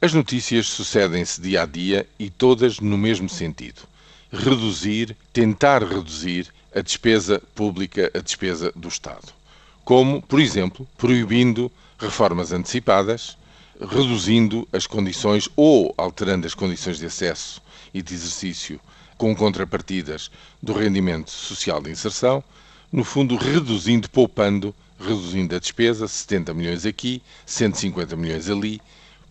As notícias sucedem-se dia a dia e todas no mesmo sentido: reduzir, tentar reduzir a despesa pública, a despesa do Estado. Como, por exemplo, proibindo reformas antecipadas, reduzindo as condições ou alterando as condições de acesso e de exercício com contrapartidas do rendimento social de inserção, no fundo reduzindo, poupando, reduzindo a despesa, 70 milhões aqui, 150 milhões ali.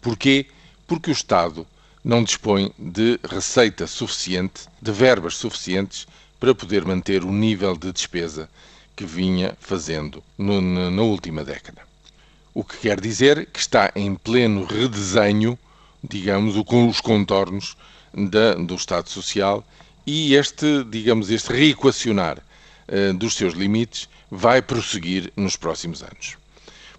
Porquê? Porque o Estado não dispõe de receita suficiente, de verbas suficientes para poder manter o nível de despesa que vinha fazendo no, na, última década. O que quer dizer que está em pleno redesenho, digamos, com os contornos da, do Estado Social e este, digamos, este reequacionar uh, dos seus limites vai prosseguir nos próximos anos.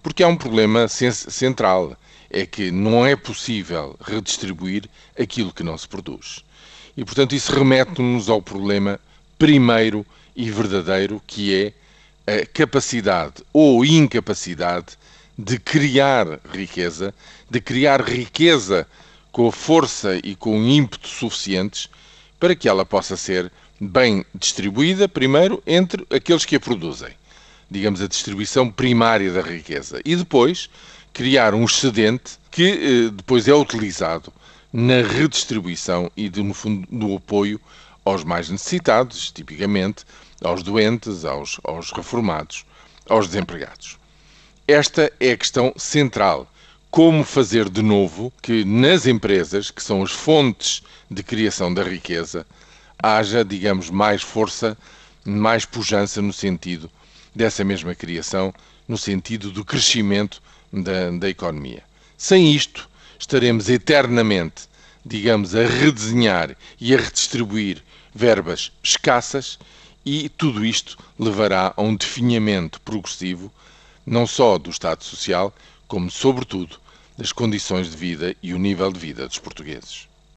Porque há um problema central é que não é possível redistribuir aquilo que não se produz. E, portanto, isso remete-nos ao problema primeiro e verdadeiro, que é a capacidade ou incapacidade de criar riqueza, de criar riqueza com a força e com o ímpeto suficientes para que ela possa ser bem distribuída, primeiro, entre aqueles que a produzem. Digamos, a distribuição primária da riqueza. E depois, criar um excedente que eh, depois é utilizado na redistribuição e, no fundo, no apoio aos mais necessitados, tipicamente aos doentes, aos, aos reformados, aos desempregados. Esta é a questão central. Como fazer de novo que nas empresas, que são as fontes de criação da riqueza, haja, digamos, mais força, mais pujança no sentido dessa mesma criação, no sentido do crescimento da, da economia. Sem isto, estaremos eternamente, digamos, a redesenhar e a redistribuir verbas escassas e tudo isto levará a um definhamento progressivo, não só do Estado Social, como, sobretudo, das condições de vida e o nível de vida dos portugueses.